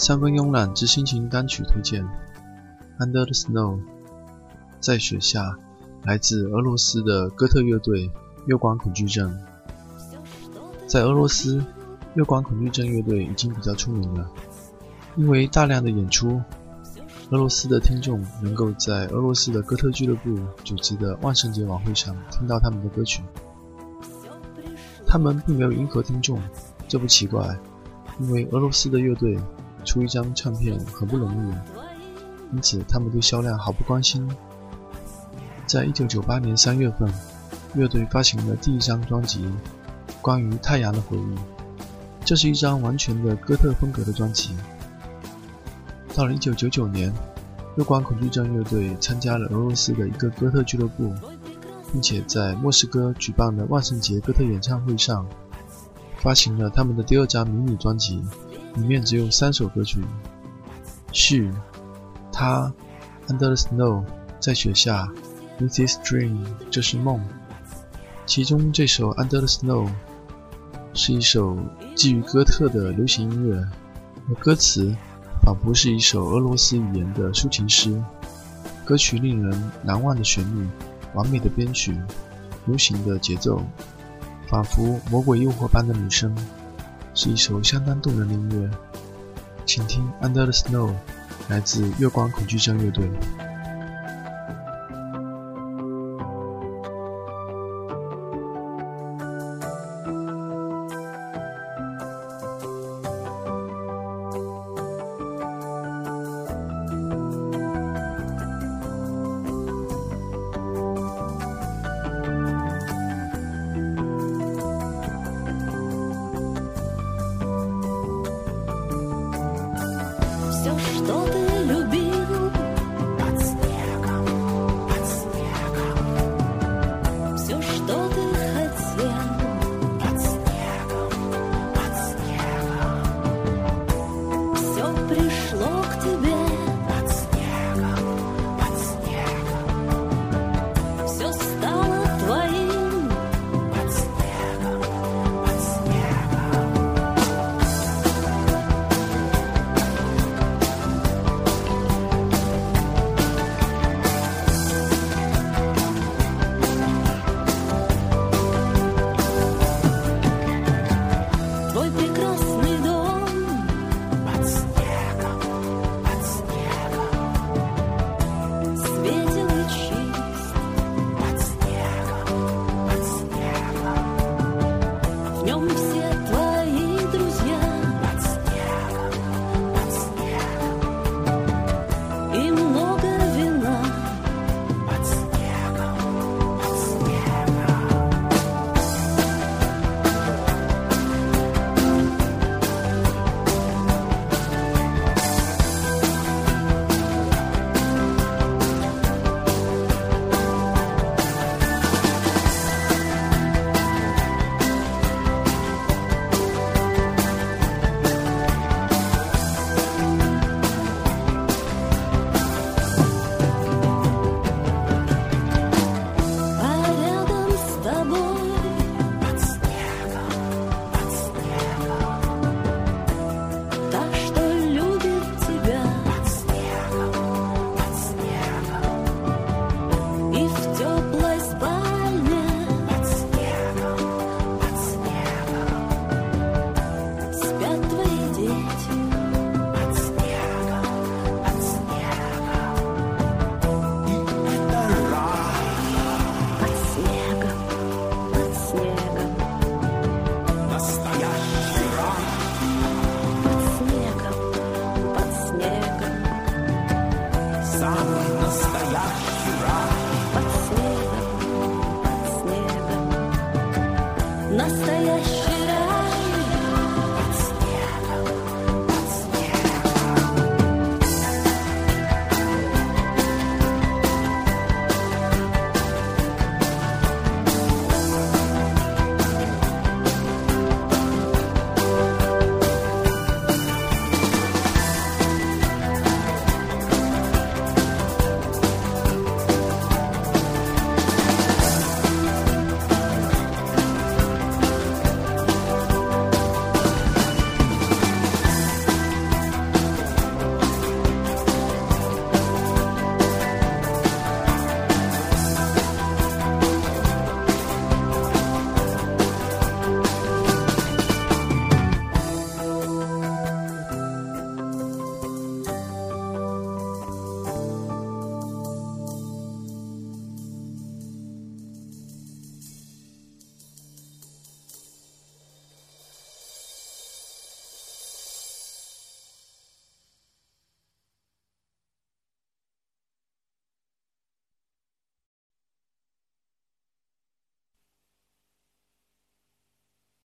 三分慵懒之心情单曲推荐，《Under the Snow》在雪下，来自俄罗斯的哥特乐队月光恐惧症。在俄罗斯，月光恐惧症乐队已经比较出名了，因为大量的演出，俄罗斯的听众能够在俄罗斯的哥特俱乐部组织的万圣节晚会上听到他们的歌曲。他们并没有迎合听众，这不奇怪，因为俄罗斯的乐队出一张唱片很不容易，因此他们对销量毫不关心。在一九九八年三月份，乐队发行了第一张专辑《关于太阳的回忆》，这是一张完全的哥特风格的专辑。到了一九九九年，月光恐惧症乐队参加了俄罗斯的一个哥特俱乐部。并且在莫斯科举办的万圣节哥特演唱会上，发行了他们的第二张迷你专辑，里面只有三首歌曲：She、他、Under the Snow 在雪下、This is Dream 这是梦。其中这首 Under the Snow 是一首基于哥特的流行音乐，而歌词仿佛是一首俄罗斯语言的抒情诗。歌曲令人难忘的旋律。完美的编曲，流行的节奏，仿佛魔鬼诱惑般的女声，是一首相当动人的音乐。请听《Under the Snow》，来自月光恐惧症乐队。настоящий.